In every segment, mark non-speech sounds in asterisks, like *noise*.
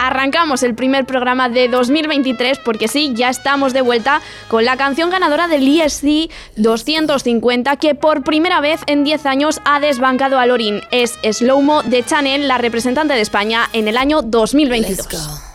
arrancamos el primer programa de 2023 porque sí, ya estamos de vuelta con la canción ganadora del ESC 250 que por primera vez en 10 años ha desbancado a Lorin. Es Slowmo de Chanel, la representante de España en el año 2022.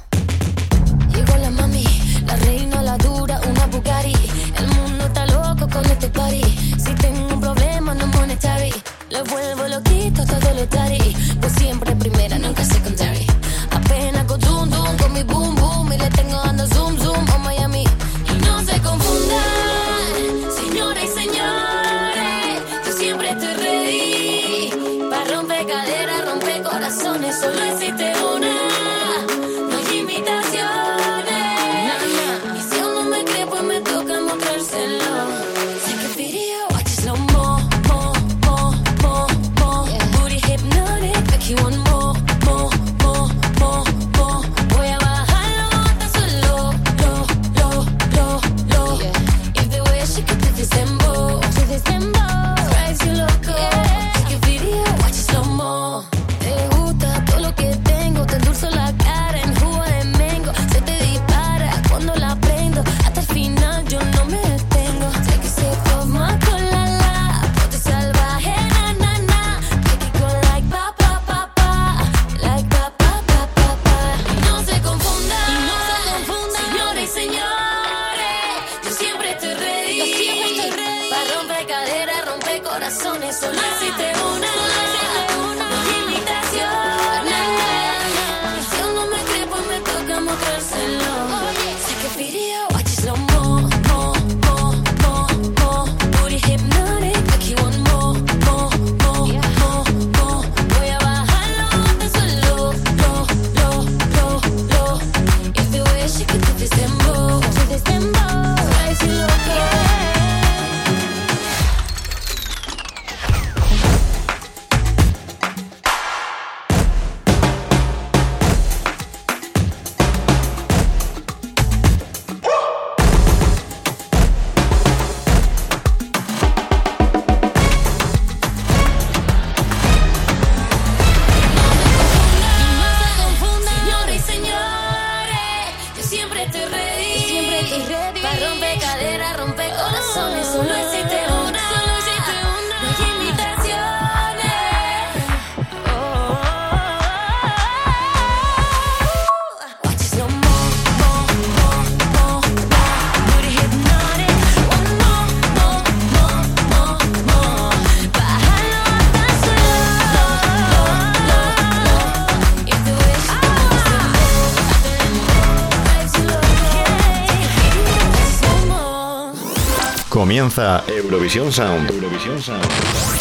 Comienza Eurovisión Sound.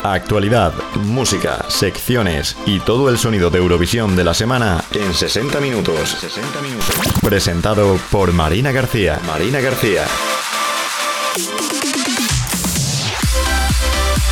Actualidad, música, secciones y todo el sonido de Eurovisión de la semana en 60 minutos. 60 minutos. Presentado por Marina García. Marina García.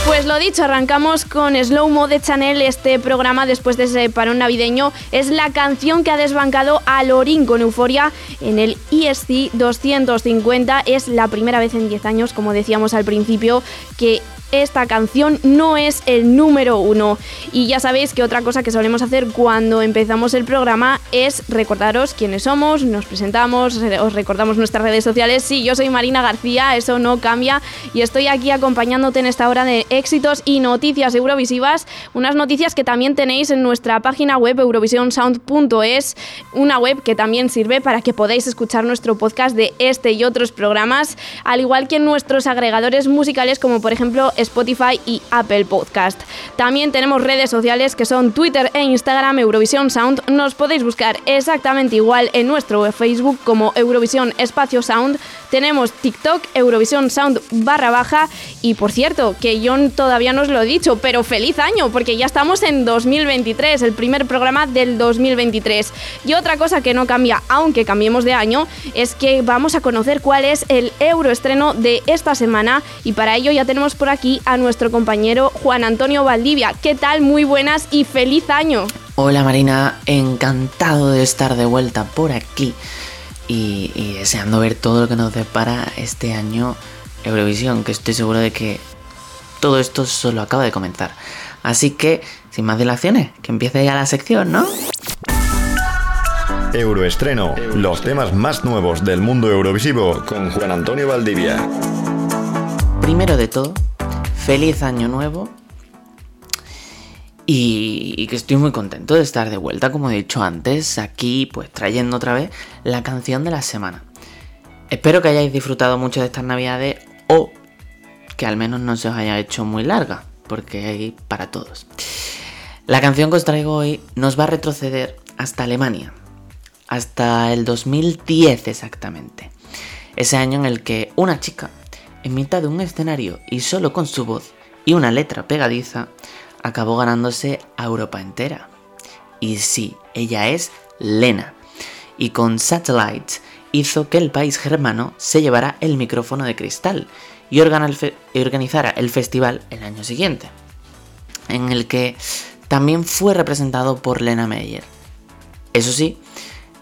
Pues lo dicho, arrancamos con Slow Mo de Chanel. Este programa, después de ese parón navideño, es la canción que ha desbancado a Lorin con euforia en el ESC 250. Es la primera vez en 10 años, como decíamos al principio, que esta canción no es el número uno. Y ya sabéis que otra cosa que solemos hacer cuando empezamos el programa es recordaros quiénes somos, nos presentamos, os recordamos nuestras redes sociales. Sí, yo soy Marina García, eso no cambia y estoy aquí acompañándote en esta hora de éxitos y noticias eurovisivas. Unas noticias que también tenéis en nuestra página web eurovisionsound.es, una web que también sirve para que podáis escuchar nuestro podcast de este y otros programas, al igual que en nuestros agregadores musicales como por ejemplo Spotify y Apple Podcast. También tenemos redes sociales que son Twitter e Instagram Eurovisión Sound. Nos podéis buscar exactamente igual en nuestro Facebook como Eurovisión Espacio Sound. Tenemos TikTok Eurovisión Sound barra baja y por cierto, que yo todavía no os lo he dicho, pero feliz año porque ya estamos en 2023, el primer programa del 2023. Y otra cosa que no cambia, aunque cambiemos de año, es que vamos a conocer cuál es el euroestreno de esta semana y para ello ya tenemos por aquí a nuestro compañero Juan Antonio Valdivia. ¿Qué tal? Muy buenas y feliz año. Hola Marina, encantado de estar de vuelta por aquí y, deseando ver todo lo que nos depara este año Eurovisión, que estoy seguro de que todo esto solo acaba de comenzar. Así que, sin más dilaciones, que empiece ya la sección, ¿no? Euroestreno, los temas más nuevos del mundo eurovisivo con Juan Antonio Valdivia. Primero de todo, feliz año nuevo y, que estoy muy contento de estar de vuelta, como he dicho antes, aquí pues trayendo otra vez la canción de la semana. Espero que hayáis disfrutado mucho de estas navidades o que al menos no se os haya hecho muy larga, porque hay para todos. La canción que os traigo hoy nos va a retroceder hasta Alemania, hasta el 2010 exactamente. Ese año en el que una chica, en mitad de un escenario y solo con su voz y una letra pegadiza, acabó ganándose a Europa entera. Y sí, ella es Lena. Y con Satellite hizo que el país germano se llevara el micrófono de cristal y, organizara el festival el año siguiente, en el que también fue representado por Lena Meyer. Eso sí,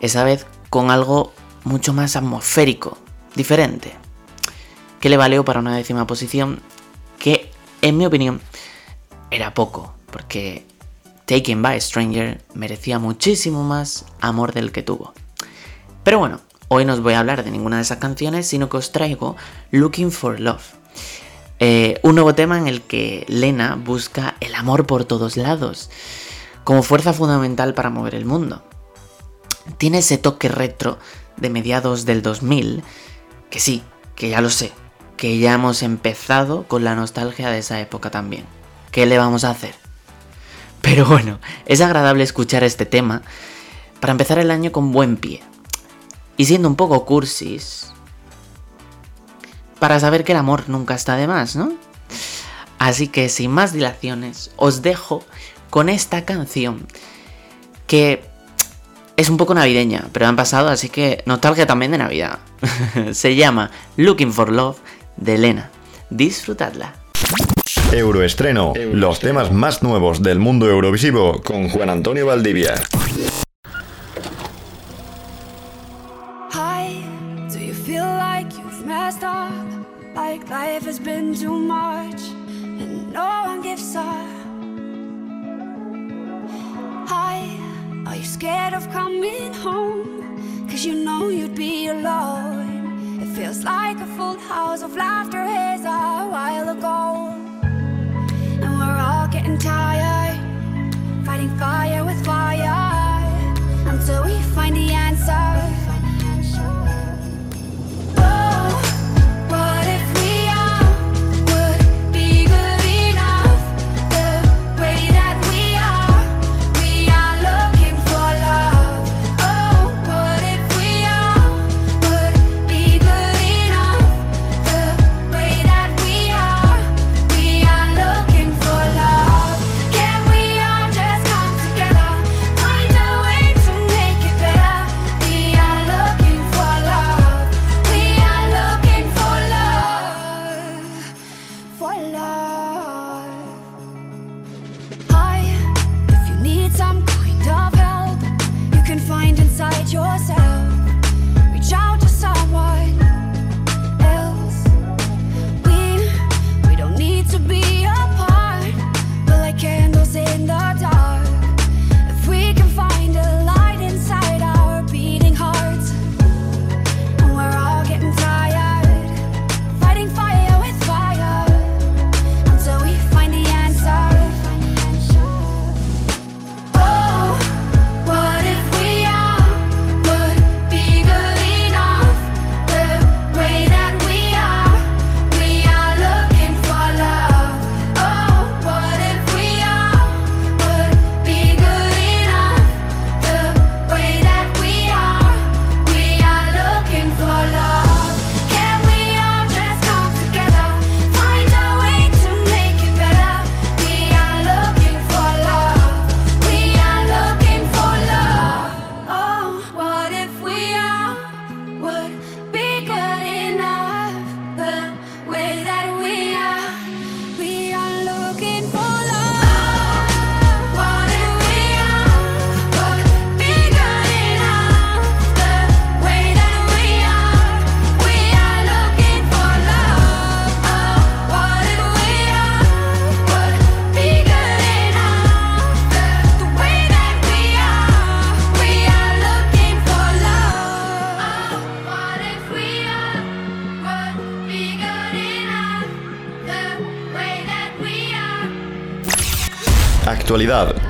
esa vez con algo mucho más atmosférico, diferente, que le valió para una décima posición que, en mi opinión, era poco, porque Taken by a Stranger merecía muchísimo más amor del que tuvo. Pero bueno, hoy no os voy a hablar de ninguna de esas canciones, sino que os traigo Looking for Love. Eh, un nuevo tema en el que Lena busca el amor por todos lados, como fuerza fundamental para mover el mundo tiene ese toque retro de mediados del 2000, que sí, que ya lo sé, que ya hemos empezado con la nostalgia de esa época también. ¿Qué le vamos a hacer? Pero bueno, es agradable escuchar este tema para empezar el año con buen pie. Y siendo un poco cursis, para saber que el amor nunca está de más, ¿no? Así que sin más dilaciones, os dejo con esta canción que es un poco navideña, pero han pasado, así que nostalgia también de Navidad. *laughs* Se llama Looking for Love de Elena. Disfrutadla. Euroestreno, los temas más nuevos del mundo eurovisivo con Juan Antonio Valdivia. Hi, do you feel like you've messed up? Like life has been too much and no one gives up? Hi. Are you scared of coming home? Cause you know you'd be alone. It feels like a full house of laughter is a while ago. Tired,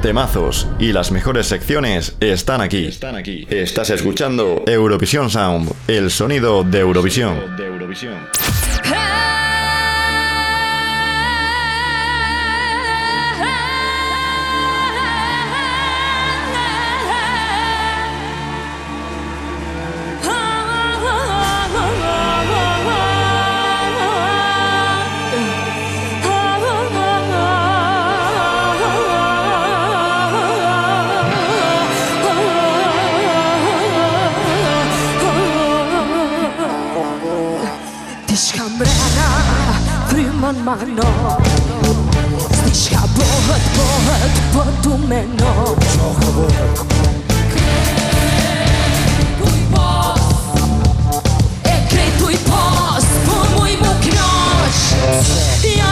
temazos y las mejores secciones están aquí. Están aquí. Estás escuchando Eurovisión Sound, el sonido de Eurovisión. mano Zdi shka bohët, bohët, po tu meno Shka bohët Kretuj pos E kretuj pos, po muj mu knosh. Ja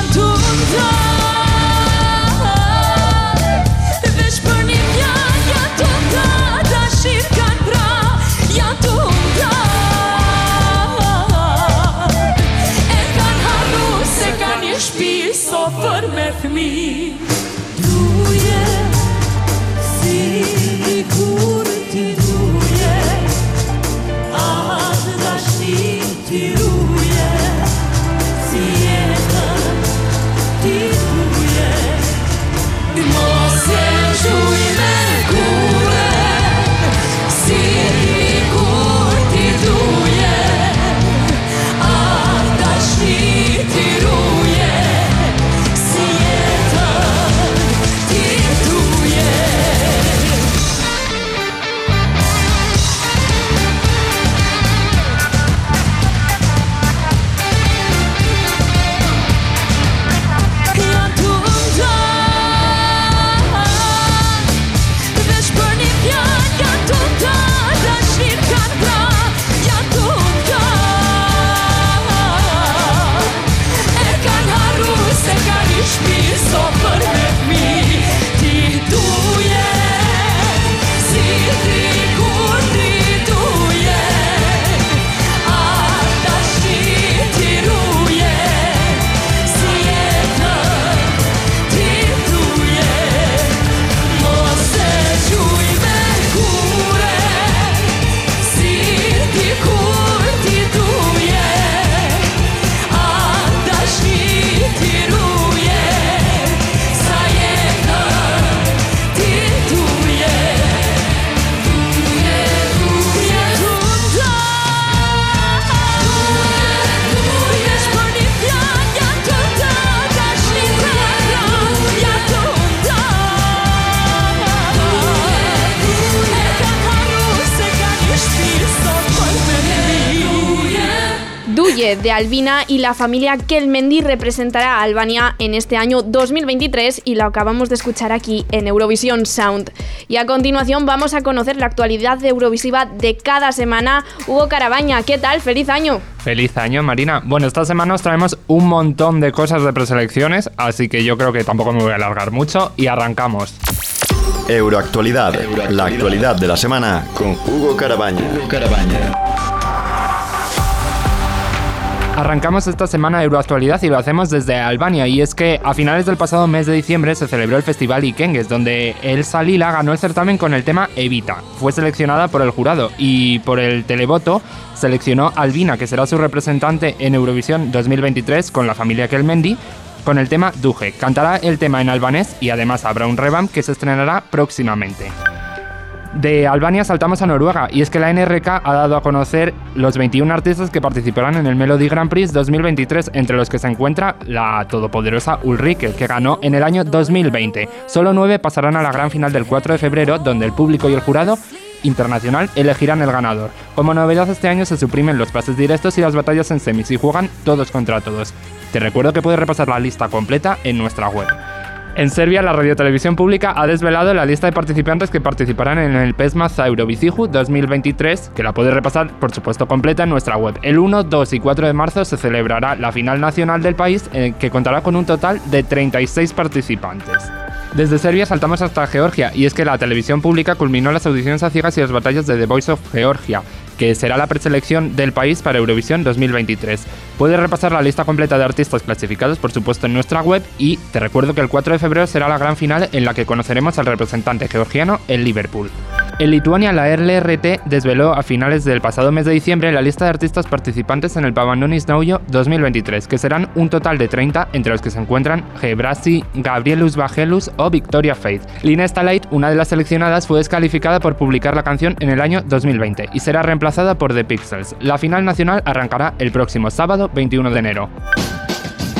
Albina y la familia Kelmendi representará a Albania en este año 2023 y lo acabamos de escuchar aquí en Eurovisión Sound. Y a continuación vamos a conocer la actualidad de Eurovisiva de cada semana. Hugo Carabaña, ¿qué tal? ¡Feliz año! Feliz año, Marina. Bueno, esta semana os traemos un montón de cosas de preselecciones, así que yo creo que tampoco me voy a alargar mucho y arrancamos. Euroactualidad, la actualidad de la semana con Hugo Carabaña. Hugo Carabaña. Arrancamos esta semana Euroactualidad y lo hacemos desde Albania y es que a finales del pasado mes de diciembre se celebró el festival Ikengues donde El Salila ganó el certamen con el tema Evita. Fue seleccionada por el jurado y por el televoto seleccionó Albina que será su representante en Eurovisión 2023 con la familia Kelmendi con el tema Duje. Cantará el tema en albanés y además habrá un revamp que se estrenará próximamente. De Albania saltamos a Noruega y es que la NRK ha dado a conocer los 21 artistas que participarán en el Melody Grand Prix 2023, entre los que se encuentra la todopoderosa Ulrike, que ganó en el año 2020. Solo nueve pasarán a la gran final del 4 de febrero, donde el público y el jurado internacional elegirán el ganador. Como novedad este año se suprimen los pases directos y las batallas en semis y juegan todos contra todos. Te recuerdo que puedes repasar la lista completa en nuestra web. En Serbia, la radiotelevisión pública ha desvelado la lista de participantes que participarán en el PESMA Eurovisihu 2023, que la puedes repasar, por supuesto, completa en nuestra web. El 1, 2 y 4 de marzo se celebrará la final nacional del país, eh, que contará con un total de 36 participantes. Desde Serbia saltamos hasta Georgia, y es que la televisión pública culminó las audiciones a ciegas y las batallas de The Voice of Georgia, que será la preselección del país para Eurovisión 2023. Puedes repasar la lista completa de artistas clasificados, por supuesto, en nuestra web y te recuerdo que el 4 de febrero será la gran final en la que conoceremos al representante georgiano en Liverpool. En Lituania, la LRT desveló a finales del pasado mes de diciembre la lista de artistas participantes en el Pavandonis Naujo 2023, que serán un total de 30, entre los que se encuentran Gebrasi, Gabrielus Bagelus o Victoria Faith. Lina Stalait, una de las seleccionadas, fue descalificada por publicar la canción en el año 2020 y será reemplazada por The Pixels. La final nacional arrancará el próximo sábado 21 de enero.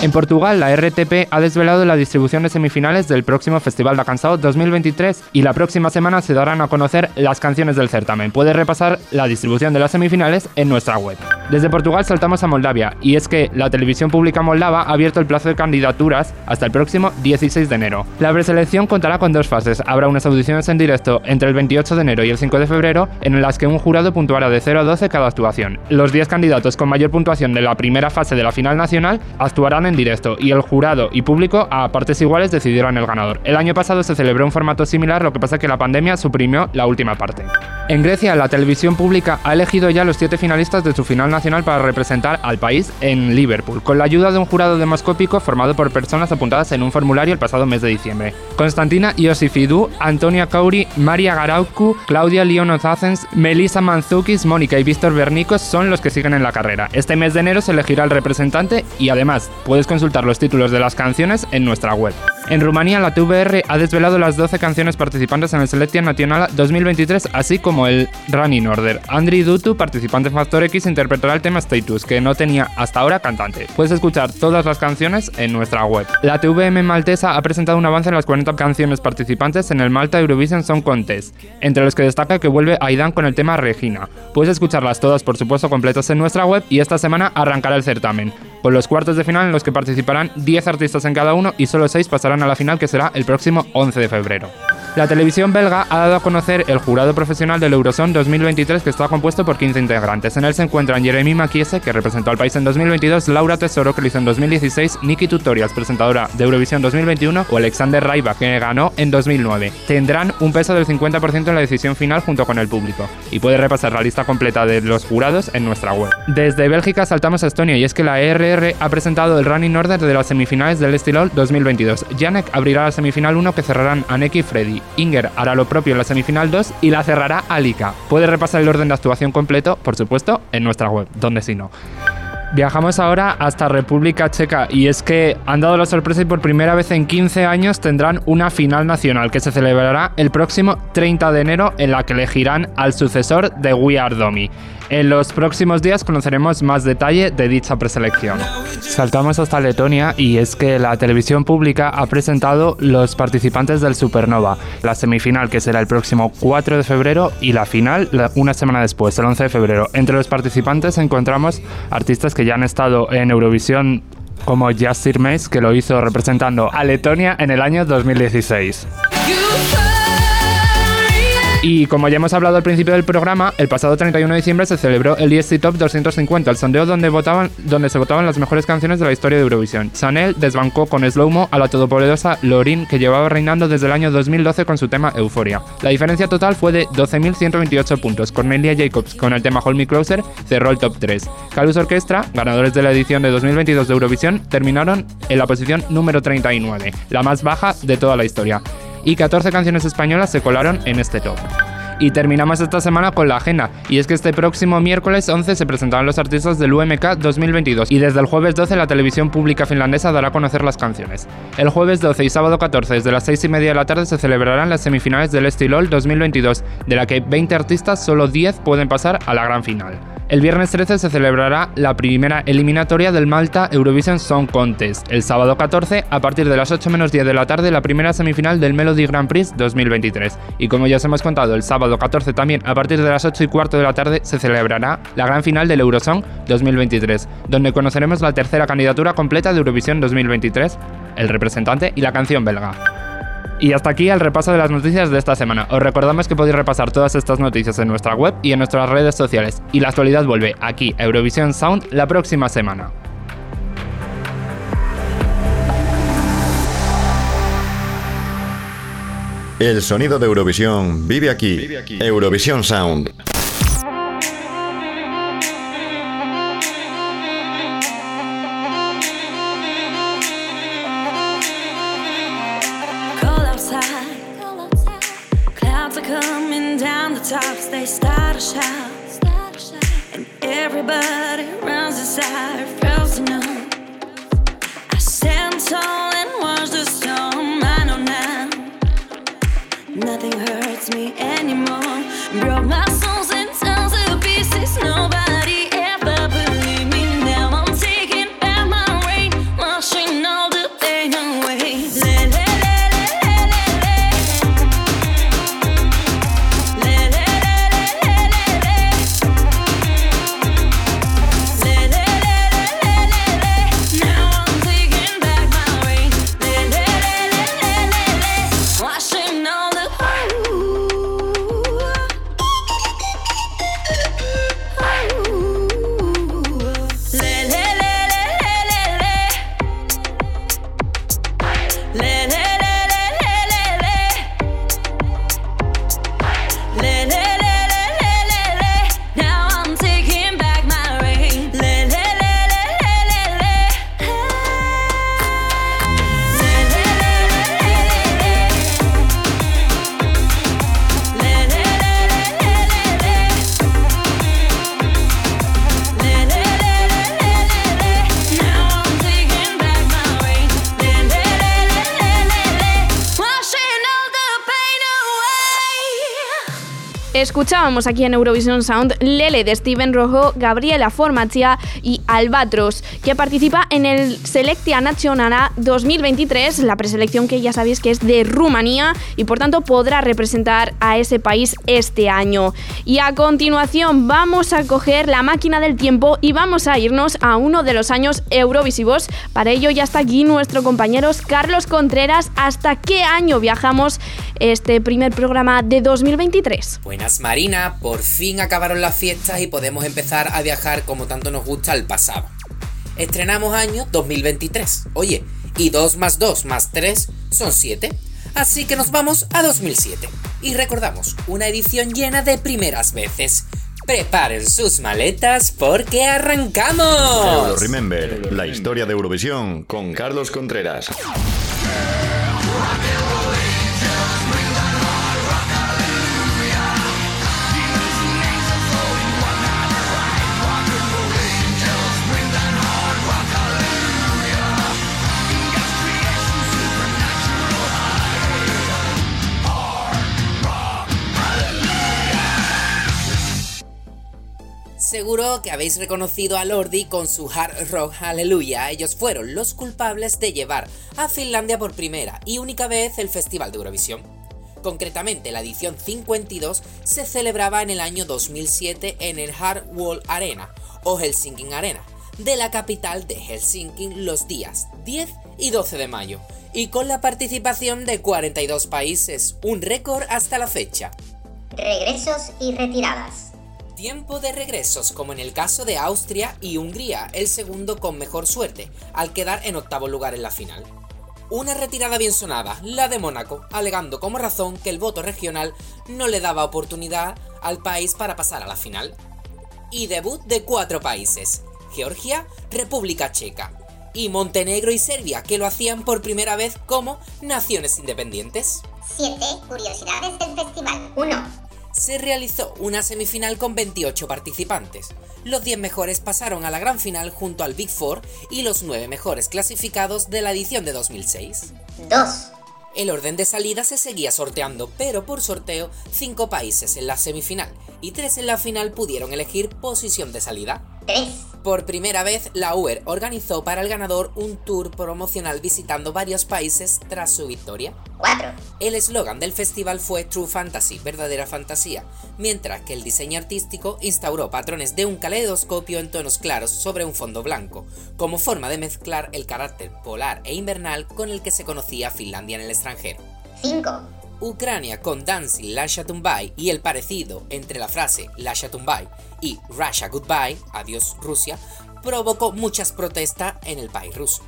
En Portugal, la RTP ha desvelado la distribución de semifinales del próximo Festival da Cansao 2023 y la próxima semana se darán a conocer las canciones del certamen. Puedes repasar la distribución de las semifinales en nuestra web. Desde Portugal saltamos a Moldavia y es que la televisión pública moldava ha abierto el plazo de candidaturas hasta el próximo 16 de enero. La preselección contará con dos fases. Habrá unas audiciones en directo entre el 28 de enero y el 5 de febrero en las que un jurado puntuará de 0 a 12 cada actuación. Los 10 candidatos con mayor puntuación de la primera fase de la final nacional actuarán en directo y el jurado y público a partes iguales decidieron el ganador. El año pasado se celebró un formato similar, lo que pasa que la pandemia suprimió la última parte. En Grecia, la televisión pública ha elegido ya los siete finalistas de su final nacional para representar al país en Liverpool, con la ayuda de un jurado demoscópico formado por personas apuntadas en un formulario el pasado mes de diciembre. Constantina Iosifidou, Antonia Kauri, Maria Garauku, Claudia Leonozazens, Melissa Manzukis, Mónica y Víctor Bernicos son los que siguen en la carrera. Este mes de enero se elegirá el representante y además puedes consultar los títulos de las canciones en nuestra web. En Rumanía, la TVR ha desvelado las 12 canciones participantes en el Selección Nacional 2023, así como el Running Order. Andri Dutu, participante Factor X, interpretará el tema Status, que no tenía hasta ahora cantante. Puedes escuchar todas las canciones en nuestra web. La TVM maltesa ha presentado un avance en las 40 canciones participantes en el Malta Eurovision Song Contest, entre los que destaca que vuelve Aidan con el tema Regina. Puedes escucharlas todas, por supuesto, completas en nuestra web y esta semana arrancará el certamen, con los cuartos de final en los que participarán 10 artistas en cada uno y solo 6 pasarán a la final que será el próximo 11 de febrero. La televisión belga ha dado a conocer el jurado profesional del Euroson 2023 que está compuesto por 15 integrantes. En él se encuentran Jeremy Makiese, que representó al país en 2022, Laura Tesoro, que lo hizo en 2016, Nikki Tutorials, presentadora de Eurovisión 2021, o Alexander Raiba, que ganó en 2009. Tendrán un peso del 50% en la decisión final junto con el público. Y puede repasar la lista completa de los jurados en nuestra web. Desde Bélgica saltamos a Estonia y es que la ERR ha presentado el running order de las semifinales del Estilol 2022. Janek abrirá la semifinal 1 que cerrarán Aneki y Freddy. Inger hará lo propio en la semifinal 2 y la cerrará Alika. Puedes repasar el orden de actuación completo, por supuesto, en nuestra web, donde si no. Viajamos ahora hasta República Checa y es que han dado la sorpresa y por primera vez en 15 años tendrán una final nacional que se celebrará el próximo 30 de enero en la que elegirán al sucesor de We Are. En los próximos días conoceremos más detalle de dicha preselección. Saltamos hasta Letonia y es que la televisión pública ha presentado los participantes del Supernova, la semifinal que será el próximo 4 de febrero y la final una semana después, el 11 de febrero. Entre los participantes encontramos artistas que ya han estado en Eurovisión como Jasir Mace, que lo hizo representando a Letonia en el año 2016. Y como ya hemos hablado al principio del programa, el pasado 31 de diciembre se celebró el ESC Top 250, el sondeo donde, votaban, donde se votaban las mejores canciones de la historia de Eurovisión. Chanel desbancó con Slowmo a la todopoderosa Lorin, que llevaba reinando desde el año 2012 con su tema Euphoria. La diferencia total fue de 12.128 puntos. Cornelia Jacobs, con el tema Hold Me Closer, cerró el top 3. Calus Orchestra, ganadores de la edición de 2022 de Eurovisión, terminaron en la posición número 39, la más baja de toda la historia y 14 canciones españolas se colaron en este top. Y terminamos esta semana con la agenda, y es que este próximo miércoles 11 se presentarán los artistas del UMK 2022, y desde el jueves 12 la televisión pública finlandesa dará a conocer las canciones. El jueves 12 y sábado 14 desde las 6 y media de la tarde se celebrarán las semifinales del Estilol 2022, de la que 20 artistas, solo 10 pueden pasar a la gran final. El viernes 13 se celebrará la primera eliminatoria del Malta Eurovision Song Contest. El sábado 14, a partir de las 8 menos 10 de la tarde, la primera semifinal del Melody Grand Prix 2023. Y como ya os hemos contado, el sábado 14 también, a partir de las 8 y cuarto de la tarde, se celebrará la gran final del Eurosong 2023, donde conoceremos la tercera candidatura completa de Eurovisión 2023, el representante y la canción belga. Y hasta aquí el repaso de las noticias de esta semana. Os recordamos que podéis repasar todas estas noticias en nuestra web y en nuestras redes sociales. Y la actualidad vuelve aquí a Eurovisión Sound la próxima semana. El sonido de Eurovisión vive aquí. Eurovisión Sound. Away. Escuchábamos aquí en Eurovision Sound Lele de Steven Rojo, Gabriela Formachia y Albatros, que participa en el Selectia Nacional 2023, la preselección que ya sabéis que es de Rumanía y por tanto podrá representar a ese país este año. Y a continuación vamos a coger la máquina del tiempo y vamos a irnos a uno de los años eurovisivos. Para ello ya está aquí nuestro compañero Carlos Contreras. ¿Hasta qué año viajamos este primer programa de 2023? Buenas Marina, por fin acabaron las fiestas y podemos empezar a viajar como tanto nos gusta al pasado. Estrenamos año 2023. Oye, y 2 más 2 más 3 son 7. Así que nos vamos a 2007. Y recordamos, una edición llena de primeras veces. Preparen sus maletas porque arrancamos. Remember, la historia de Eurovisión con Carlos Contreras. Seguro que habéis reconocido a Lordi con su hard rock Hallelujah. Ellos fueron los culpables de llevar a Finlandia por primera y única vez el Festival de Eurovisión. Concretamente, la edición 52 se celebraba en el año 2007 en el Hard Wall Arena o Helsinki Arena de la capital de Helsinki los días 10 y 12 de mayo y con la participación de 42 países, un récord hasta la fecha. Regresos y retiradas. Tiempo de regresos, como en el caso de Austria y Hungría, el segundo con mejor suerte, al quedar en octavo lugar en la final. Una retirada bien sonada, la de Mónaco, alegando como razón que el voto regional no le daba oportunidad al país para pasar a la final. Y debut de cuatro países, Georgia, República Checa, y Montenegro y Serbia, que lo hacían por primera vez como naciones independientes. 7 curiosidades del festival. 1. Se realizó una semifinal con 28 participantes. Los 10 mejores pasaron a la gran final junto al Big Four y los 9 mejores clasificados de la edición de 2006. 2. El orden de salida se seguía sorteando, pero por sorteo 5 países en la semifinal y 3 en la final pudieron elegir posición de salida. 3. Por primera vez, la UER organizó para el ganador un tour promocional visitando varios países tras su victoria. 4. El eslogan del festival fue True Fantasy, verdadera fantasía, mientras que el diseño artístico instauró patrones de un caleidoscopio en tonos claros sobre un fondo blanco, como forma de mezclar el carácter polar e invernal con el que se conocía Finlandia en el extranjero. 5. Ucrania con Dancing Lasha Tumbai y el parecido entre la frase Lasha Tumbai y Russia Goodbye, adiós Rusia, provocó muchas protestas en el país ruso.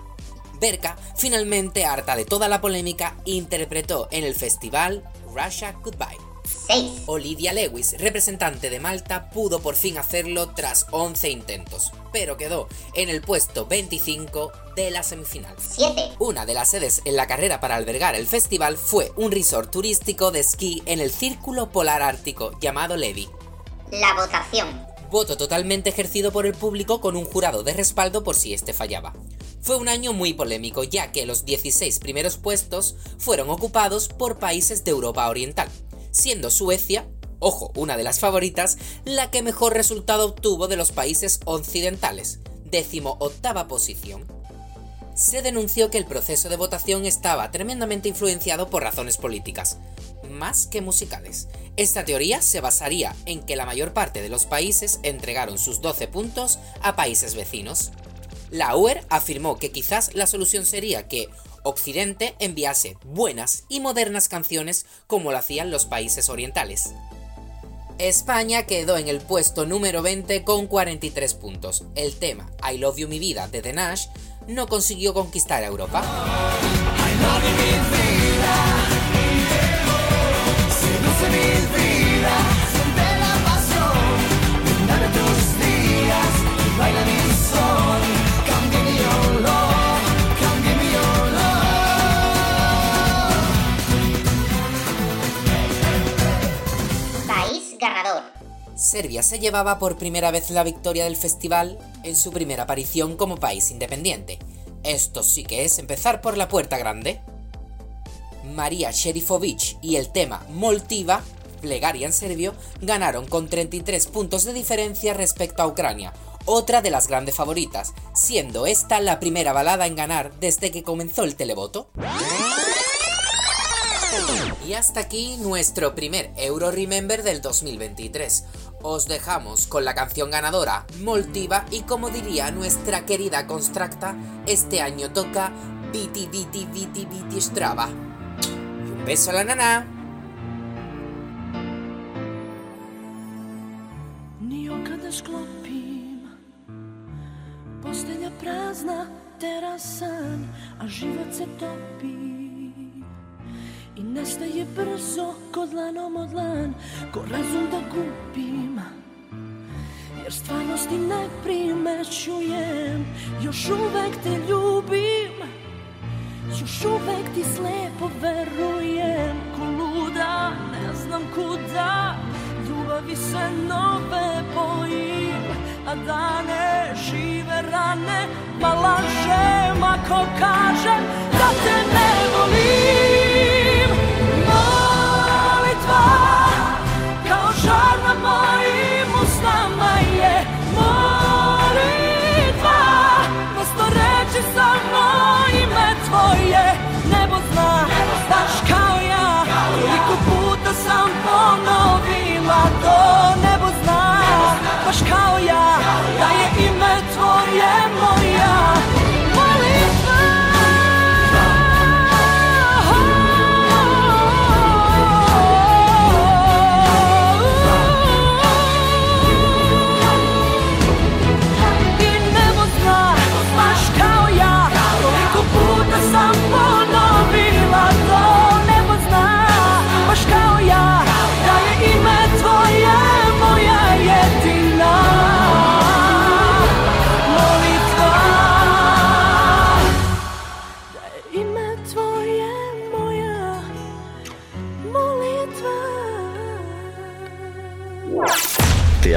Berka, finalmente harta de toda la polémica, interpretó en el festival Russia Goodbye. 6. Olivia Lewis, representante de Malta, pudo por fin hacerlo tras 11 intentos, pero quedó en el puesto 25 de la semifinal. 7. Una de las sedes en la carrera para albergar el festival fue un resort turístico de esquí en el Círculo Polar Ártico llamado Levi. La votación. Voto totalmente ejercido por el público con un jurado de respaldo por si este fallaba. Fue un año muy polémico ya que los 16 primeros puestos fueron ocupados por países de Europa Oriental, siendo Suecia, ojo, una de las favoritas, la que mejor resultado obtuvo de los países occidentales, décimo octava posición. Se denunció que el proceso de votación estaba tremendamente influenciado por razones políticas, más que musicales. Esta teoría se basaría en que la mayor parte de los países entregaron sus 12 puntos a países vecinos. La UER afirmó que quizás la solución sería que Occidente enviase buenas y modernas canciones como lo hacían los países orientales. España quedó en el puesto número 20 con 43 puntos. El tema I Love You Mi Vida de The Nash no consiguió conquistar a Europa. Serbia se llevaba por primera vez la victoria del festival en su primera aparición como país independiente. Esto sí que es empezar por la puerta grande. María Sherifovic y el tema Moltiva, plegaria en serbio, ganaron con 33 puntos de diferencia respecto a Ucrania, otra de las grandes favoritas, siendo esta la primera balada en ganar desde que comenzó el televoto. Y hasta aquí nuestro primer Euro Remember del 2023. Os dejamos con la canción ganadora, Moltiva, y como diría nuestra querida Constracta, este año toca Viti Viti Viti Viti Strava. Un beso a la nana. Postelja prazna, terasan A nestaje brzo ko dlanom od dlan Ko razum da gubim. Jer stvarnosti ne primećujem Još uvek te ljubim. Još uvek ti slepo verujem Ko luda, ne znam kuda. Ljubavi se nove bojim A dane žive rane. Pa lažem ako kažem Da te ne volim tvoje Nebo zna, baš kao ja. Koliko puta sam ponovila to Nebo zna, baš kao ja Da je ime tvoje moja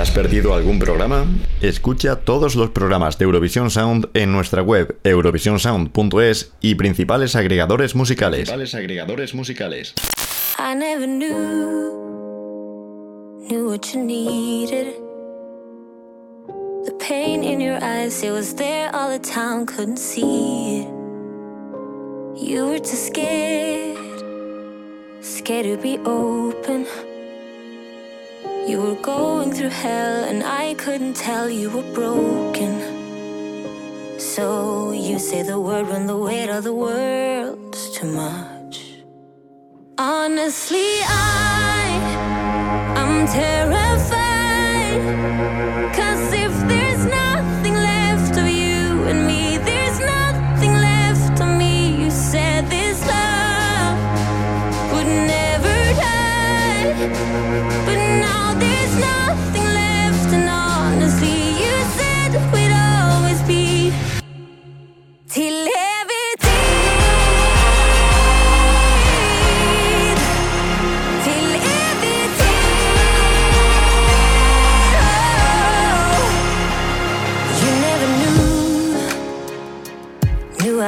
has perdido algún programa? Escucha todos los programas de Eurovisión Sound en nuestra web eurovisionsound.es y principales agregadores musicales. agregadores musicales. I never knew, knew what you needed. The pain in your eyes, it was there all the time, couldn't see it. You were too scared, scared to be open. You were going through hell, and I couldn't tell you were broken. So you say the word when the weight of the world's too much. Honestly, I I'm terrified. Cause if there's nothing left of you and me, there's nothing left of me. You said this love would never die.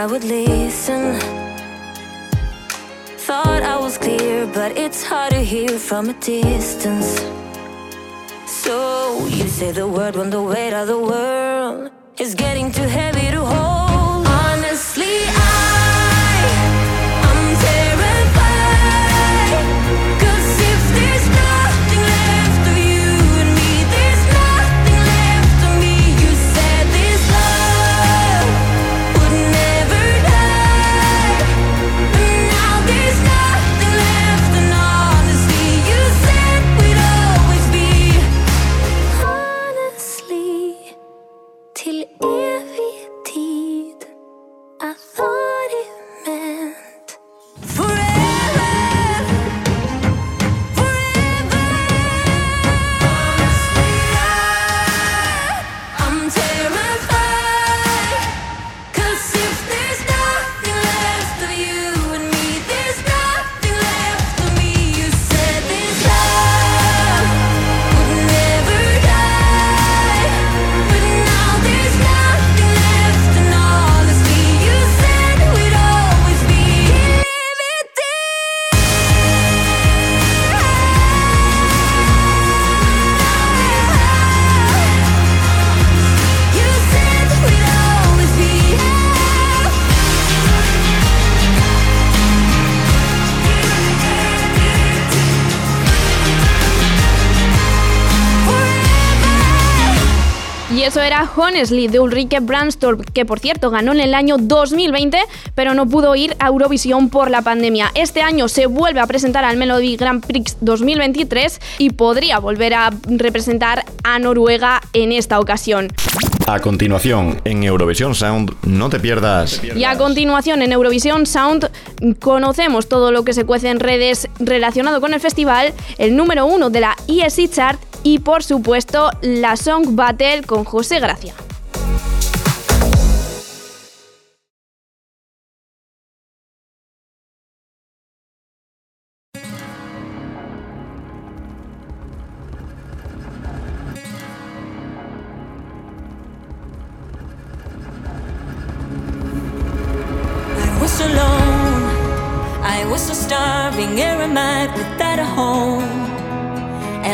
I would listen. Thought I was clear, but it's hard to hear from a distance. So you say the word when the weight of the world is getting too heavy to hold. Eso era Honestly de Ulrike Brandstorp, que por cierto ganó en el año 2020, pero no pudo ir a Eurovisión por la pandemia. Este año se vuelve a presentar al Melody Grand Prix 2023 y podría volver a representar a Noruega en esta ocasión. A continuación, en Eurovisión Sound, no te pierdas. Y a continuación en Eurovisión Sound conocemos todo lo que se cuece en redes relacionado con el festival, el número uno de la ESC Chart y por supuesto la Song Battle con José Gracia.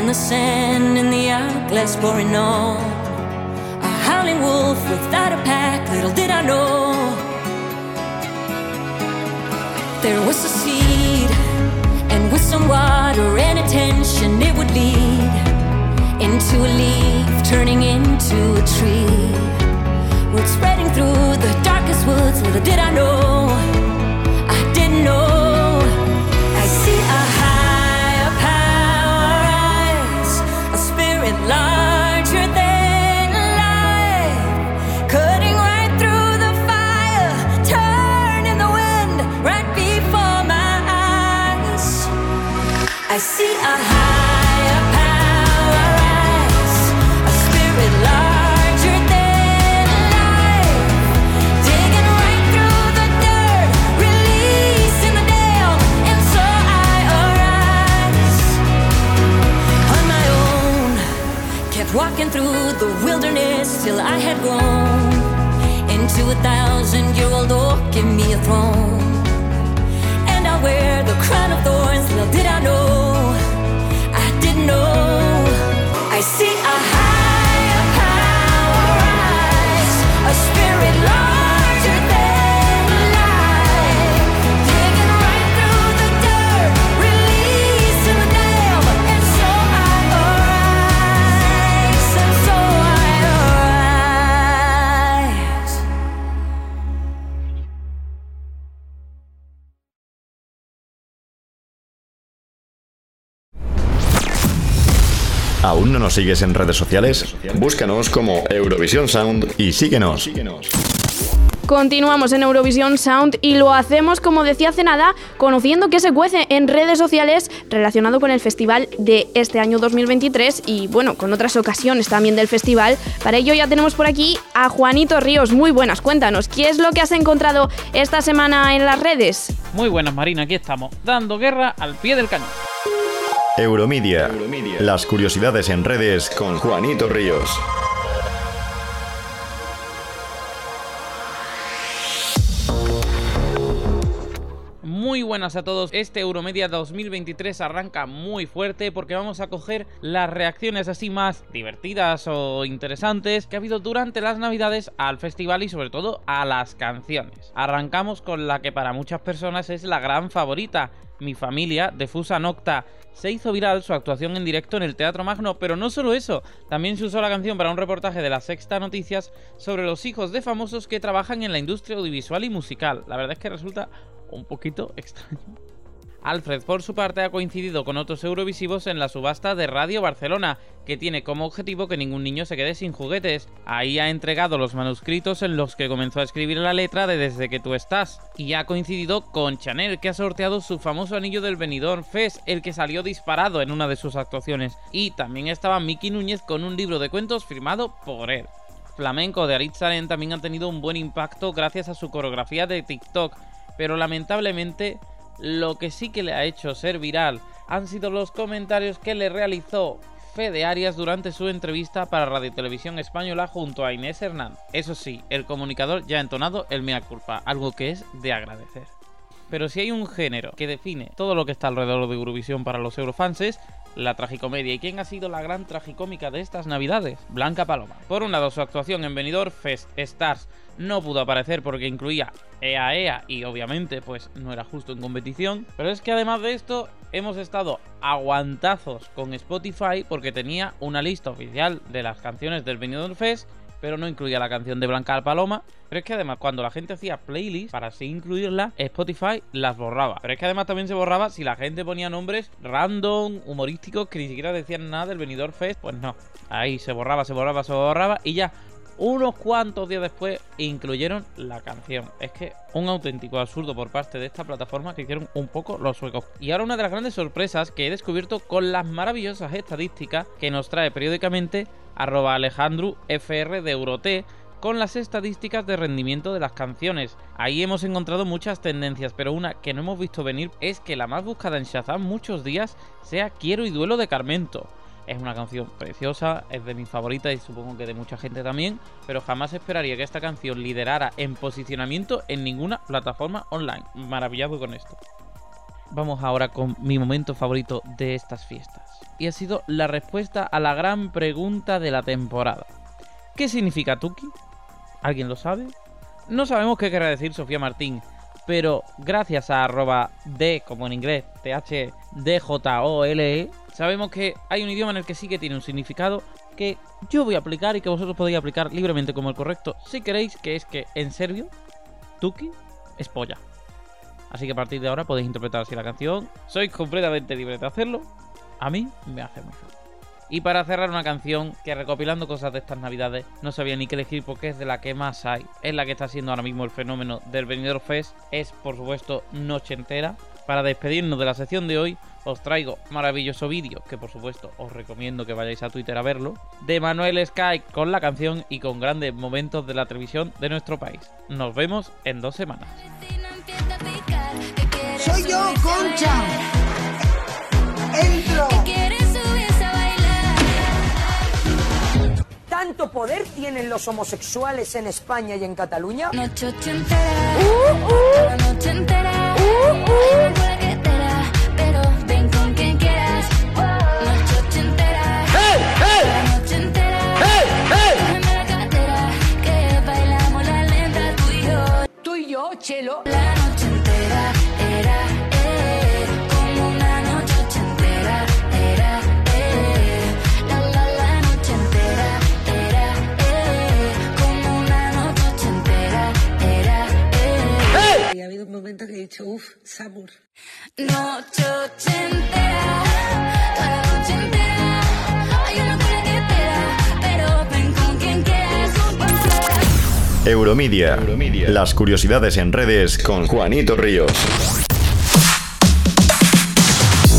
And the sand in the hourglass pouring on. A howling wolf without a pack, little did I know. There was a seed, and with some water and attention, it would lead into a leaf, turning into a tree. Roots spreading through the darkest woods. Little did I know, spirit till I had grown into a thousand year old oak. Give me a throne and I'll wear the crown of thorns. Little did I know, I didn't know. I see a higher power rise, a spirit ¿Aún no nos sigues en redes sociales? Búscanos como Eurovisión Sound y síguenos. Continuamos en Eurovisión Sound y lo hacemos, como decía hace nada, conociendo qué se cuece en redes sociales relacionado con el festival de este año 2023 y, bueno, con otras ocasiones también del festival. Para ello ya tenemos por aquí a Juanito Ríos. Muy buenas, cuéntanos, ¿qué es lo que has encontrado esta semana en las redes? Muy buenas, Marina, aquí estamos, dando guerra al pie del cañón. Euromedia. Las curiosidades en redes con Juanito Ríos. Muy buenas a todos. Este Euromedia 2023 arranca muy fuerte porque vamos a coger las reacciones así más divertidas o interesantes que ha habido durante las navidades al festival y sobre todo a las canciones. Arrancamos con la que para muchas personas es la gran favorita, Mi familia, de Fusa Nocta. Se hizo viral su actuación en directo en el Teatro Magno, pero no solo eso, también se usó la canción para un reportaje de la Sexta Noticias sobre los hijos de famosos que trabajan en la industria audiovisual y musical. La verdad es que resulta un poquito *laughs* extraño. Alfred, por su parte, ha coincidido con otros eurovisivos en la subasta de Radio Barcelona, que tiene como objetivo que ningún niño se quede sin juguetes. Ahí ha entregado los manuscritos en los que comenzó a escribir la letra de Desde que tú estás. Y ha coincidido con Chanel, que ha sorteado su famoso anillo del Benidorm Fest, el que salió disparado en una de sus actuaciones. Y también estaba Miki Núñez con un libro de cuentos firmado por él. Flamenco de Aritzaren también ha tenido un buen impacto gracias a su coreografía de TikTok, pero lamentablemente lo que sí que le ha hecho ser viral han sido los comentarios que le realizó Fede Arias durante su entrevista para Radio Televisión Española junto a Inés Hernán. Eso sí, el comunicador ya ha entonado el mea culpa, algo que es de agradecer. Pero si hay un género que define todo lo que está alrededor de Eurovisión para los eurofanses, la tragicomedia. ¿Y quién ha sido la gran tragicómica de estas navidades? Blanca Paloma. Por un lado, su actuación en Benidorm Fest Stars no pudo aparecer porque incluía EA EA y obviamente pues no era justo en competición. Pero es que además de esto hemos estado aguantazos con Spotify porque tenía una lista oficial de las canciones del Benidorm Fest pero no incluía la canción de Blanca Paloma. Pero es que además, cuando la gente hacía playlists para así incluirla, Spotify las borraba. Pero es que además también se borraba si la gente ponía nombres random, humorísticos, que ni siquiera decían nada del Benidorm Fest. Pues no, ahí se borraba, se borraba, se borraba y ya. Unos cuantos días después incluyeron la canción. Es que un auténtico absurdo por parte de esta plataforma que hicieron un poco los suecos. Y ahora una de las grandes sorpresas que he descubierto con las maravillosas estadísticas que nos trae periódicamente arroba Alejandro FR de Euroté con las estadísticas de rendimiento de las canciones. Ahí hemos encontrado muchas tendencias, pero una que no hemos visto venir es que la más buscada en Shazam muchos días sea Quiero y Duelo de Carmento. Es una canción preciosa, es de mis favoritas y supongo que de mucha gente también, pero jamás esperaría que esta canción liderara en posicionamiento en ninguna plataforma online. Maravillado con esto. Vamos ahora con mi momento favorito de estas fiestas. Y ha sido la respuesta a la gran pregunta de la temporada. ¿Qué significa Tuki? ¿Alguien lo sabe? No sabemos qué querrá decir Sofía Martín, pero gracias a arroba D, como en inglés, T-H-D-J-O-L-E, sabemos que hay un idioma en el que sí que tiene un significado que yo voy a aplicar y que vosotros podéis aplicar libremente como el correcto si queréis, que es que en serbio, Tuki es polla. Así que a partir de ahora podéis interpretar así la canción. Sois completamente libres de hacerlo. A mí me hace muy. Y para cerrar una canción que recopilando cosas de estas navidades no sabía ni qué elegir porque es de la que más hay. Es la que está siendo ahora mismo el fenómeno del Benidorm Fest. Es por supuesto Noche Entera. Para despedirnos de la sección de hoy os traigo maravilloso vídeo que por supuesto os recomiendo que vayáis a Twitter a verlo. De Manuel Sky con la canción y con grandes momentos de la televisión de nuestro país. Nos vemos en dos semanas. Soy yo, Concha. Entro. ¿Tanto poder tienen los homosexuales en España y en Cataluña? Noche entera, toda la noche entera, hay una cola que te da, pero ven con quien quieras. Noche entera, toda la noche entera, cógeme la cartera, que bailamos la lenta tú y yo. Tú y yo, Chelo. La Y ha habido un momento que he dicho, uff, Samur. Noche entera, toda la noche entera, hay una pero ven con quien quieras. Euromedia. Las curiosidades en redes con Juanito Ríos.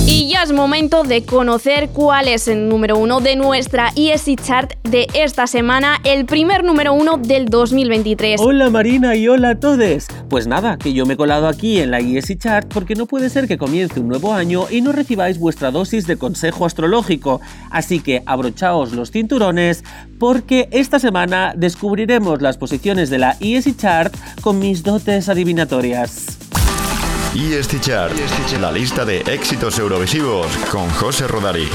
Y ya es momento de conocer cuál es el número uno de nuestra ESI Chart de esta semana, el primer número uno del 2023. Hola Marina y hola a todos. Pues nada, que yo me he colado aquí en la ESI Chart porque no puede ser que comience un nuevo año y no recibáis vuestra dosis de consejo astrológico. Así que abrochaos los cinturones porque esta semana descubriremos las posiciones de la ESI Chart con mis dotes adivinatorias. EST Chart, la lista de éxitos eurovisivos con José Rodari.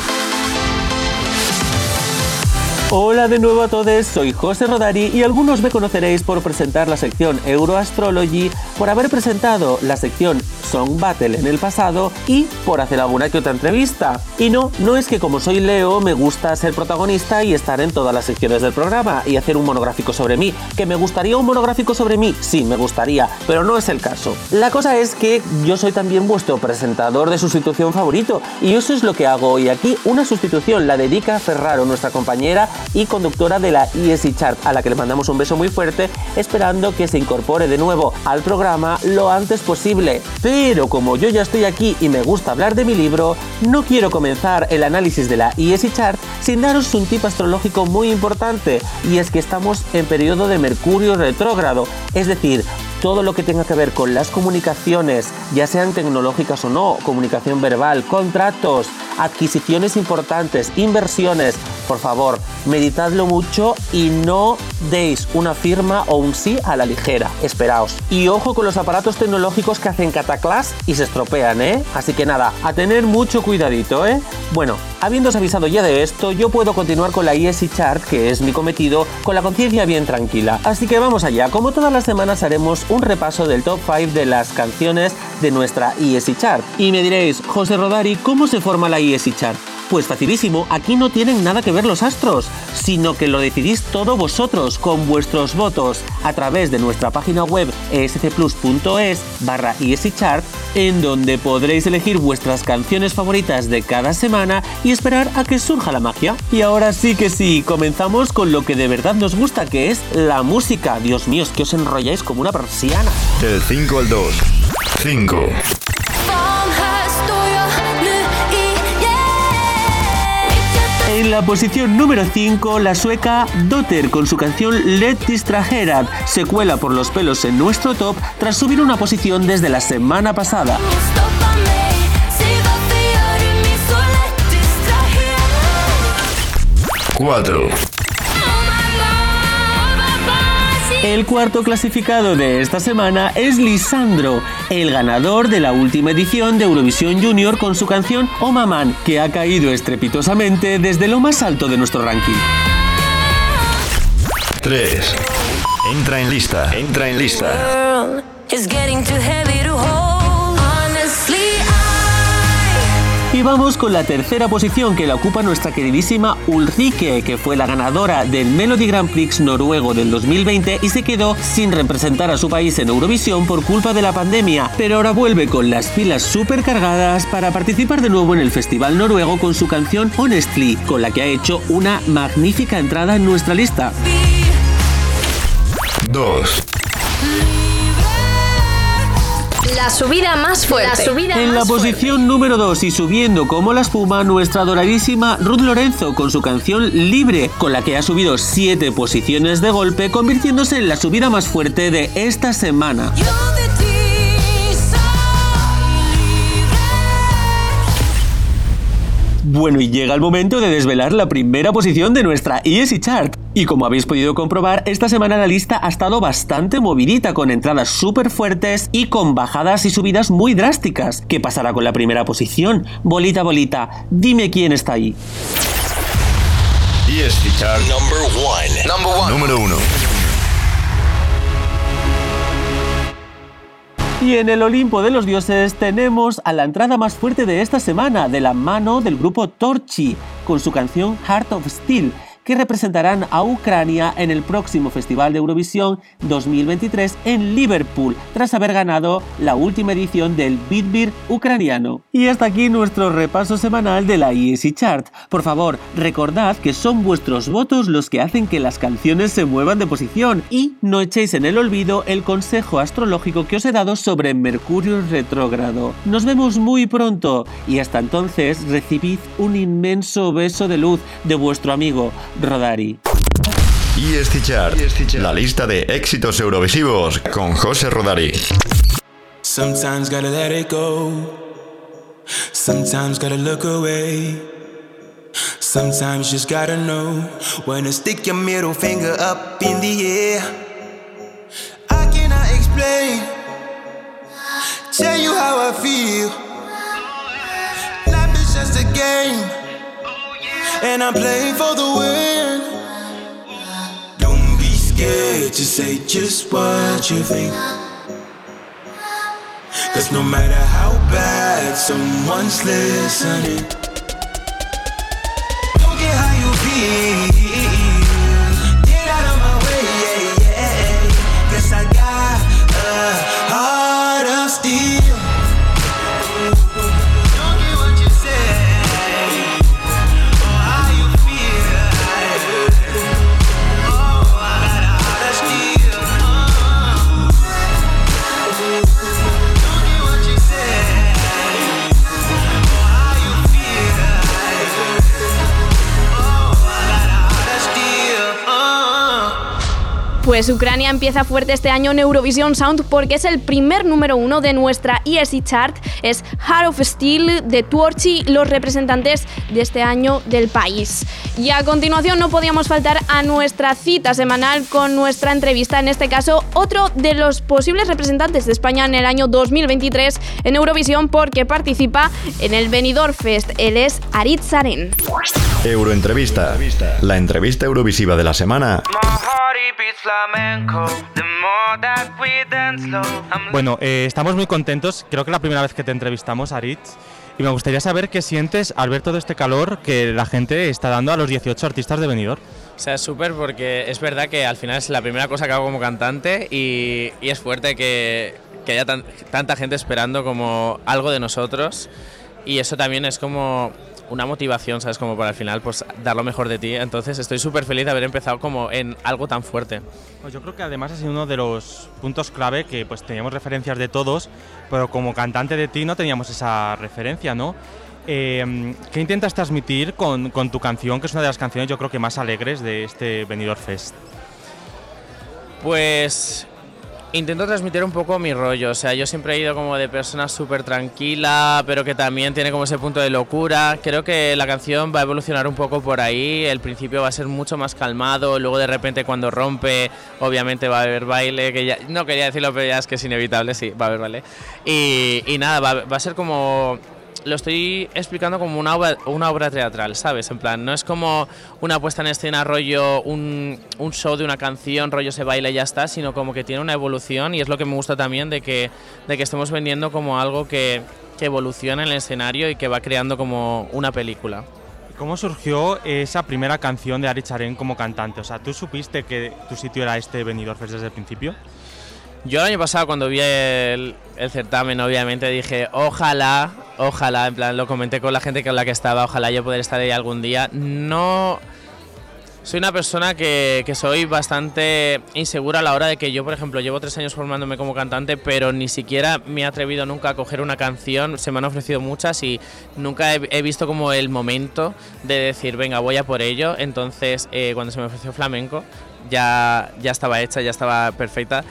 Hola de nuevo a todos, soy José Rodari y algunos me conoceréis por presentar la sección Euroastrology, por haber presentado la sección Song Battle en el pasado y por hacer alguna que otra entrevista. Y no, no es que como soy Leo me gusta ser protagonista y estar en todas las secciones del programa y hacer un monográfico sobre mí. ¿Que me gustaría un monográfico sobre mí? Sí, me gustaría, pero no es el caso. La cosa es que yo soy también vuestro presentador de sustitución favorito y eso es lo que hago hoy aquí, una sustitución, la dedica Ferraro, nuestra compañera y conductora de la ESI Chart, a la que le mandamos un beso muy fuerte, esperando que se incorpore de nuevo al programa lo antes posible. Pero como yo ya estoy aquí y me gusta hablar de mi libro, no quiero comenzar el análisis de la ESI Chart sin daros un tip astrológico muy importante, y es que estamos en periodo de Mercurio retrógrado, es decir, todo lo que tenga que ver con las comunicaciones, ya sean tecnológicas o no, comunicación verbal, contratos, adquisiciones importantes, inversiones, por favor, meditadlo mucho y no deis una firma o un sí a la ligera. Esperaos. Y ojo con los aparatos tecnológicos que hacen cataclas y se estropean, ¿eh? Así que nada, a tener mucho cuidadito, ¿eh? Bueno, habiéndos avisado ya de esto, yo puedo continuar con la ESI Chart, que es mi cometido, con la conciencia bien tranquila. Así que vamos allá. Como todas las semanas haremos un repaso del top 5 de las canciones de nuestra ESI Chart. Y me diréis, José Rodari, ¿cómo se forma la ESI Chart? Pues facilísimo, aquí no tienen nada que ver los astros, sino que lo decidís todo vosotros con vuestros votos a través de nuestra página web escplus.es barra chart en donde podréis elegir vuestras canciones favoritas de cada semana y esperar a que surja la magia. Y ahora sí que sí, comenzamos con lo que de verdad nos gusta, que es la música. Dios mío, es que os enrolláis como una persiana. Del 5 al 2. 5. La posición número 5, la sueca Dotter con su canción Let Distraherad se cuela por los pelos en nuestro top tras subir una posición desde la semana pasada. 4. El cuarto clasificado de esta semana es Lisandro, el ganador de la última edición de Eurovisión Junior con su canción Oh Maman, que ha caído estrepitosamente desde lo más alto de nuestro ranking. 3. Entra en lista. Entra en lista. Vamos con la tercera posición que la ocupa nuestra queridísima Ulrike, que fue la ganadora del Melody Grand Prix noruego del 2020 y se quedó sin representar a su país en Eurovisión por culpa de la pandemia, pero ahora vuelve con las pilas súper cargadas para participar de nuevo en el festival noruego con su canción Honestly, con la que ha hecho una magnífica entrada en nuestra lista. 2. La subida más fuerte. La subida En la posición número 2 y subiendo como la espuma, nuestra adoradísima Ruth Lorenzo con su canción Libre, con la que ha subido 7 posiciones de golpe, convirtiéndose en la subida más fuerte de esta semana. Bueno, y llega el momento de desvelar la primera posición de nuestra ESI Chart. Y como habéis podido comprobar, esta semana la lista ha estado bastante movidita, con entradas súper fuertes y con bajadas y subidas muy drásticas. ¿Qué pasará con la primera posición? Bolita, bolita, dime quién está ahí. EST Chart number 1. Número 1. Y en el Olimpo de los Dioses tenemos a la entrada más fuerte de esta semana, de la mano del grupo Torchi, con su canción Heart of Steel, que representarán a Ucrania en el próximo Festival de Eurovisión 2023 en Liverpool, tras haber ganado la última edición del Beat ucraniano. Y hasta aquí nuestro repaso semanal de la ESI Chart. Por favor, recordad que son vuestros votos los que hacen que las canciones se muevan de posición y no echéis en el olvido el consejo astrológico que os he dado sobre Mercurio retrógrado. Nos vemos muy pronto y hasta entonces recibid un inmenso beso de luz de vuestro amigo Rodari. EST Chart, la lista de éxitos eurovisivos con José Rodari. Sometimes gotta let it go. Sometimes gotta look away. Sometimes just gotta know when to stick your middle finger up in the air. And I play for the win. Don't be scared to say just what you think. Cause no matter how bad someone's listening, Pues Ucrania empieza fuerte este año en Eurovision Sound porque es el primer número uno de nuestra ESC Chart. Es Heart of Steel de Torchi, los representantes de este año del país. Y a continuación no podíamos faltar a nuestra cita semanal con nuestra entrevista, en este caso otro de los posibles representantes de España en el año 2023 en Eurovisión porque participa en el Benidorm Fest. Él es Arit Saren. Euroentrevista. La entrevista eurovisiva de la semana Bueno, eh, estamos muy contentos. Creo que la primera vez que te entrevistamos, Aritz. Y me gustaría saber qué sientes al ver todo este calor que la gente está dando a los 18 artistas de Benidorm. O sea, es súper porque es verdad que al final es la primera cosa que hago como cantante y, y es fuerte que, que haya tan- tanta gente esperando como algo de nosotros y eso también es como una motivación, ¿sabes? Como para al final pues dar lo mejor de ti. Entonces estoy súper feliz de haber empezado como en algo tan fuerte. Pues yo creo que además ha sido uno de los puntos clave que pues teníamos referencias de todos, pero como cantante de ti no teníamos esa referencia, ¿no? Eh, ¿Qué intentas transmitir con, con tu canción, que es una de las canciones yo creo que más alegres de este Benidorm Fest? Pues intento transmitir un poco mi rollo, o sea, yo siempre he ido como de persona súper tranquila, pero que también tiene como ese punto de locura. Creo que la canción va a evolucionar un poco por ahí, el principio va a ser mucho más calmado, luego de repente cuando rompe, obviamente va a haber baile, que ya, no quería decirlo, pero ya es que es inevitable, sí, va a haber baile. Y, nada, va a ser como lo estoy explicando como una obra, una obra teatral, ¿sabes? En plan, no es como una puesta en escena, rollo, un, un show de una canción, rollo se baila y ya está, sino como que tiene una evolución y es lo que me gusta también de que, de que estemos vendiendo como algo que, que evoluciona en el escenario y que va creando como una película. ¿Cómo surgió esa primera canción de Ari Charen como cantante? O sea, ¿tú supiste que tu sitio era este Benidorm desde el principio? Yo el año pasado cuando vi el, certamen, obviamente dije, ojalá, ojalá, en plan, lo comenté con la gente con la que estaba, ojalá yo poder estar ahí algún día. No... Soy una persona que, soy bastante insegura a la hora de que yo, por ejemplo, llevo tres años formándome como cantante, pero ni siquiera me he atrevido nunca a coger una canción. Se me han ofrecido muchas y nunca he, he visto como el momento de decir, venga, voy a por ello. Entonces, eh, cuando se me ofreció flamenco, ya, ya estaba hecha, ya estaba perfecta.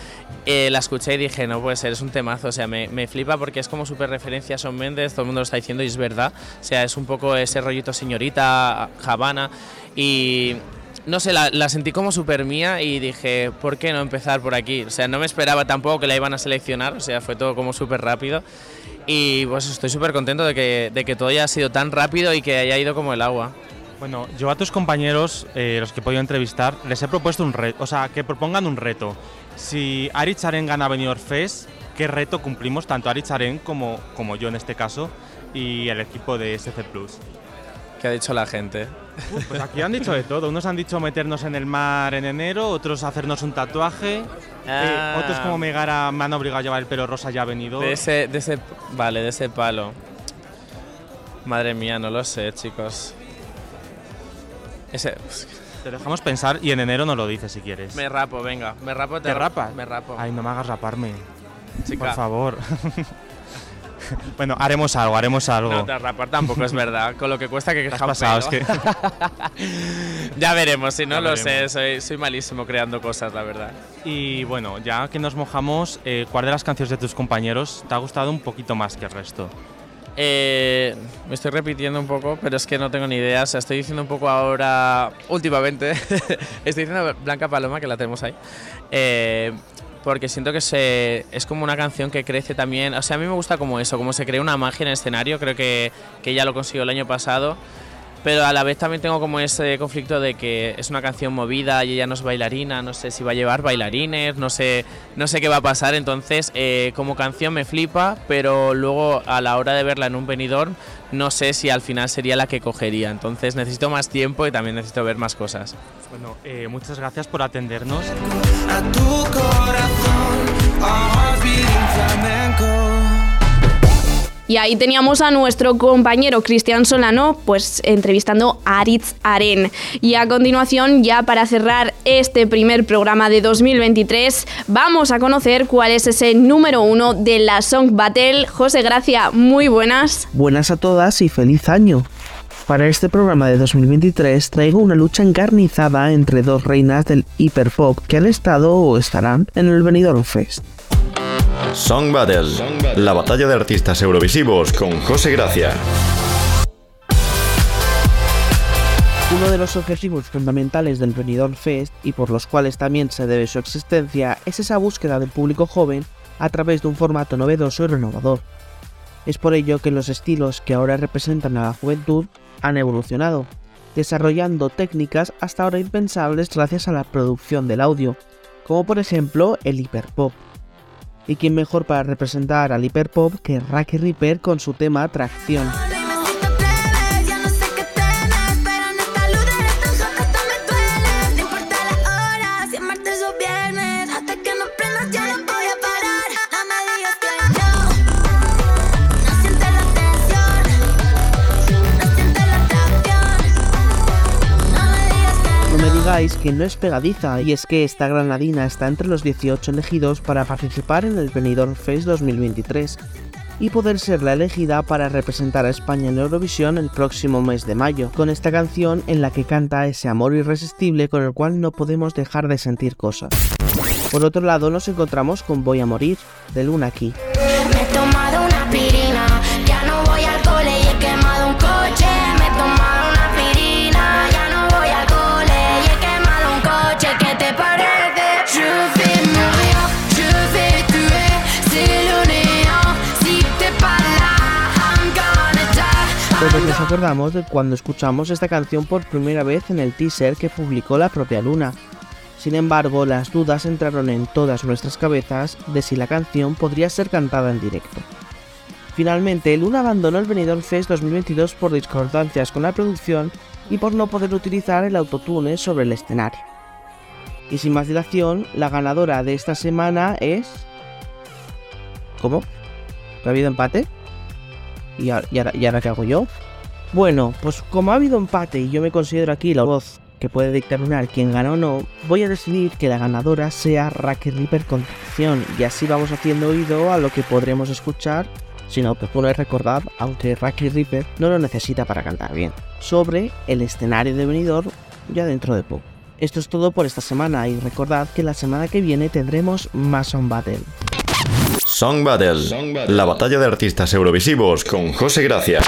Eh, la escuché y dije, no puede ser, es un temazo. O sea, me, me flipa porque es como súper referencia a Son Méndez, todo el mundo lo está diciendo y es verdad. O sea, es un poco ese rollito señorita, Habana. Y no sé, la, la sentí como súper mía y dije, ¿por qué no empezar por aquí? O sea, no me esperaba tampoco que la iban a seleccionar, o sea, fue todo como súper rápido. Y pues estoy súper contento de que, de que todo haya sido tan rápido y que haya ido como el agua. Bueno, yo a tus compañeros, eh, los que he podido entrevistar, les he propuesto un reto, o sea, que propongan un reto. Si Ari Charen gana Benidorm Fest, ¿qué reto cumplimos tanto Ari Charen como, como yo en este caso y el equipo de SC Plus? ¿Qué ha dicho la gente? Pues aquí han dicho de todo. Unos han dicho meternos en el mar en enero, otros hacernos un tatuaje, eh, Ah. otros como Megara me han obligado a llevar el pelo rosa ya venido. De ese, de ese, vale, de ese palo. Madre mía, no lo sé, chicos. Ese, Te dejamos pensar y en enero nos lo dices si quieres. me rapo, venga, me rapo. ¿Te rapas? Me rapo. Ay, no me hagas raparme. Chica. Por favor. *laughs* bueno, haremos algo, haremos algo. No, te rapar tampoco es verdad. Con lo que cuesta que Te has queja pasado, es pelo. *laughs* ya veremos, si no Ya lo veremos. sé, soy, soy malísimo creando cosas, la verdad. Y bueno, ya que nos mojamos, eh, ¿cuál de las canciones de tus compañeros te ha gustado un poquito más que el resto? Eh, me estoy repitiendo un poco, pero es que no tengo ni idea. O sea, estoy diciendo un poco ahora, últimamente, *laughs* estoy diciendo Blanca Paloma, que la tenemos ahí. Eh, porque siento que se, es como una canción que crece también. O sea, a mí me gusta como eso, como se crea una magia en el escenario, creo que, que ya lo consiguió el año pasado. Pero a la vez también tengo como ese conflicto de que es una canción movida y ella no es bailarina, no sé si va a llevar bailarines, no sé, no sé qué va a pasar. Entonces, eh, como canción me flipa, pero luego a la hora de verla en un venidor, no sé si al final sería la que cogería. Entonces necesito más tiempo y también necesito ver más cosas. Bueno, eh, muchas gracias por atendernos. A tu corazón, Y ahí teníamos a nuestro compañero Cristian Solano, pues entrevistando a Aritz Aren. Y a continuación, ya para cerrar este primer programa de 2023, vamos a conocer cuál es ese número uno de la Song Battle. José Gracia, muy buenas. Buenas a todas y feliz año. Para este programa de 2023 traigo una lucha encarnizada entre dos reinas del hiperpop que han estado o estarán en el Benidorm Fest. Song Battle, la batalla de artistas eurovisivos con José Gracia. Uno de los objetivos fundamentales del Benidorm Fest y por los cuales también se debe su existencia es esa búsqueda del público joven a través de un formato novedoso y renovador. Es por ello que los estilos que ahora representan a la juventud han evolucionado, desarrollando técnicas hasta ahora impensables gracias a la producción del audio, como por ejemplo el hiperpop. Y quién mejor para representar al hiperpop que Racky Ripper con su tema Atracción. Que No es pegadiza, y es que esta granadina está entre los 18 elegidos para participar en el Benidorm Fest 2023 y poder ser la elegida para representar a España en Eurovisión el próximo mes de mayo, con esta canción en la que canta ese amor irresistible con el cual no podemos dejar de sentir cosas. Por otro lado nos encontramos con Voy a morir, de Luna aquí. Nos acordamos de cuando escuchamos esta canción por primera vez en el teaser que publicó la propia Luna. Sin embargo, las dudas entraron en todas nuestras cabezas de si la canción podría ser cantada en directo. Finalmente, Luna abandonó el Benidorm Fest 2022 por discordancias con la producción y por no poder utilizar el autotune sobre el escenario. Y sin más dilación, la ganadora de esta semana es... ¿Cómo? ¿Ha habido empate? ¿Y ahora, y ahora- y ahora qué hago yo? Bueno, pues como ha habido empate y yo me considero aquí la voz que puede dictaminar quién gana o no, voy a decidir que la ganadora sea Raquel Ripper con Tracción y así vamos haciendo oído a lo que podremos escuchar, si no te puedo recordar, aunque Raquel Ripper no lo necesita para cantar bien, sobre el escenario de Benidorm ya dentro de poco. Esto es todo por esta semana y recordad que la semana que viene tendremos más On Battle. Song Battle, la batalla de artistas eurovisivos con José Gracia.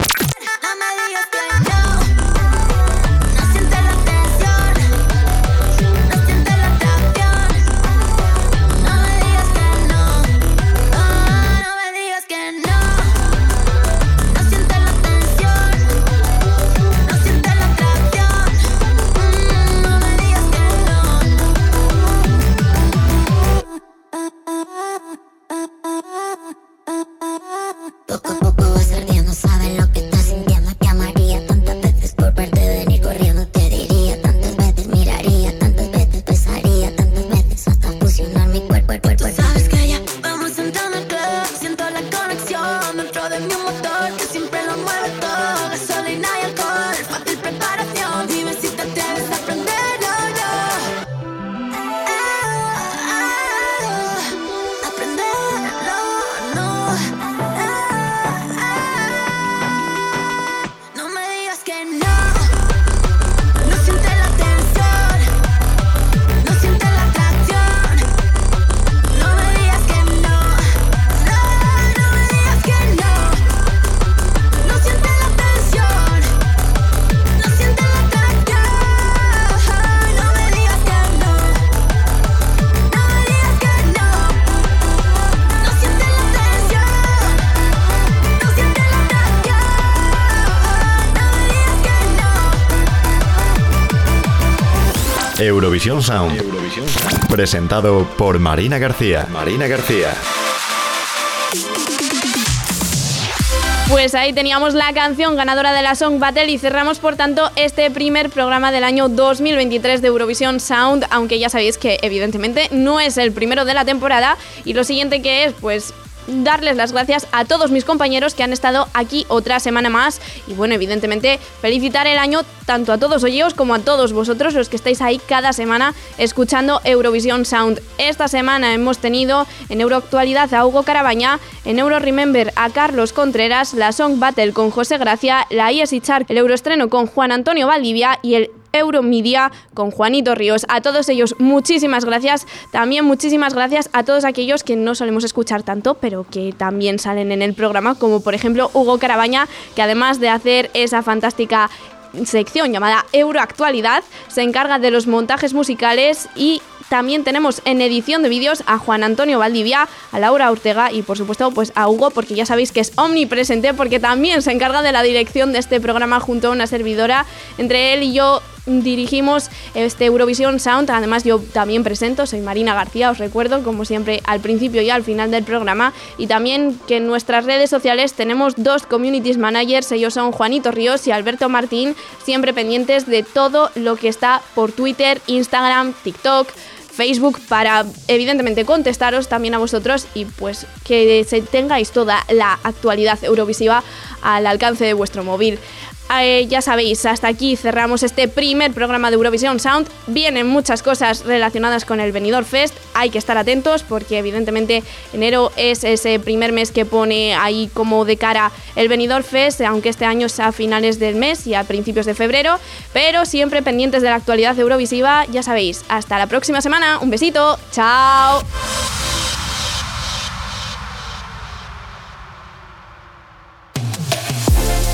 Eurovisión Sound. Presentado por Marina García. Marina García. Pues ahí teníamos la canción ganadora de la Song Battle y cerramos por tanto este primer programa del año 2023 de Eurovisión Sound, aunque ya sabéis que evidentemente no es el primero de la temporada y lo siguiente que es pues darles las gracias a todos mis compañeros que han estado aquí otra semana más y bueno, evidentemente felicitar el año tanto a todos ellos como a todos vosotros los que estáis ahí cada semana escuchando Eurovisión Sound. Esta semana hemos tenido en Euroactualidad a Hugo Carabaña, en Euro Remember a Carlos Contreras, la Song Battle con José Gracia, la ESI Chart, el Euroestreno con Juan Antonio Valdivia y el Euromedia con Juanito Ríos. A todos ellos muchísimas gracias. También muchísimas gracias a todos aquellos que no solemos escuchar tanto, pero que también salen en el programa, como por ejemplo Hugo Carabaña, que además de hacer esa fantástica sección llamada Euroactualidad, se encarga de los montajes musicales y también tenemos en edición de vídeos a Juan Antonio Valdivia, a Laura Ortega y por supuesto pues a Hugo porque ya sabéis que es omnipresente porque también se encarga de la dirección de este programa junto a una servidora. Entre él y yo dirigimos este Eurovisión Sound. Además, yo también presento, soy Marina García, os recuerdo, como siempre, al principio y al final del programa. Y también que en nuestras redes sociales tenemos dos communities managers, ellos son Juanito Ríos y Alberto Martín, siempre pendientes de todo lo que está por Twitter, Instagram, TikTok. Facebook para evidentemente contestaros también a vosotros y pues que tengáis toda la actualidad eurovisiva al alcance de vuestro móvil. Eh, ya sabéis, hasta aquí cerramos este primer programa de Eurovision Sound. Vienen muchas cosas relacionadas con el Benidorm Fest. Hay que estar atentos porque evidentemente enero es ese primer mes que pone ahí como de cara el Benidorm Fest, aunque este año sea a finales del mes y a principios de febrero. Pero siempre pendientes de la actualidad eurovisiva, ya sabéis. Hasta la próxima semana. Un besito. Chao.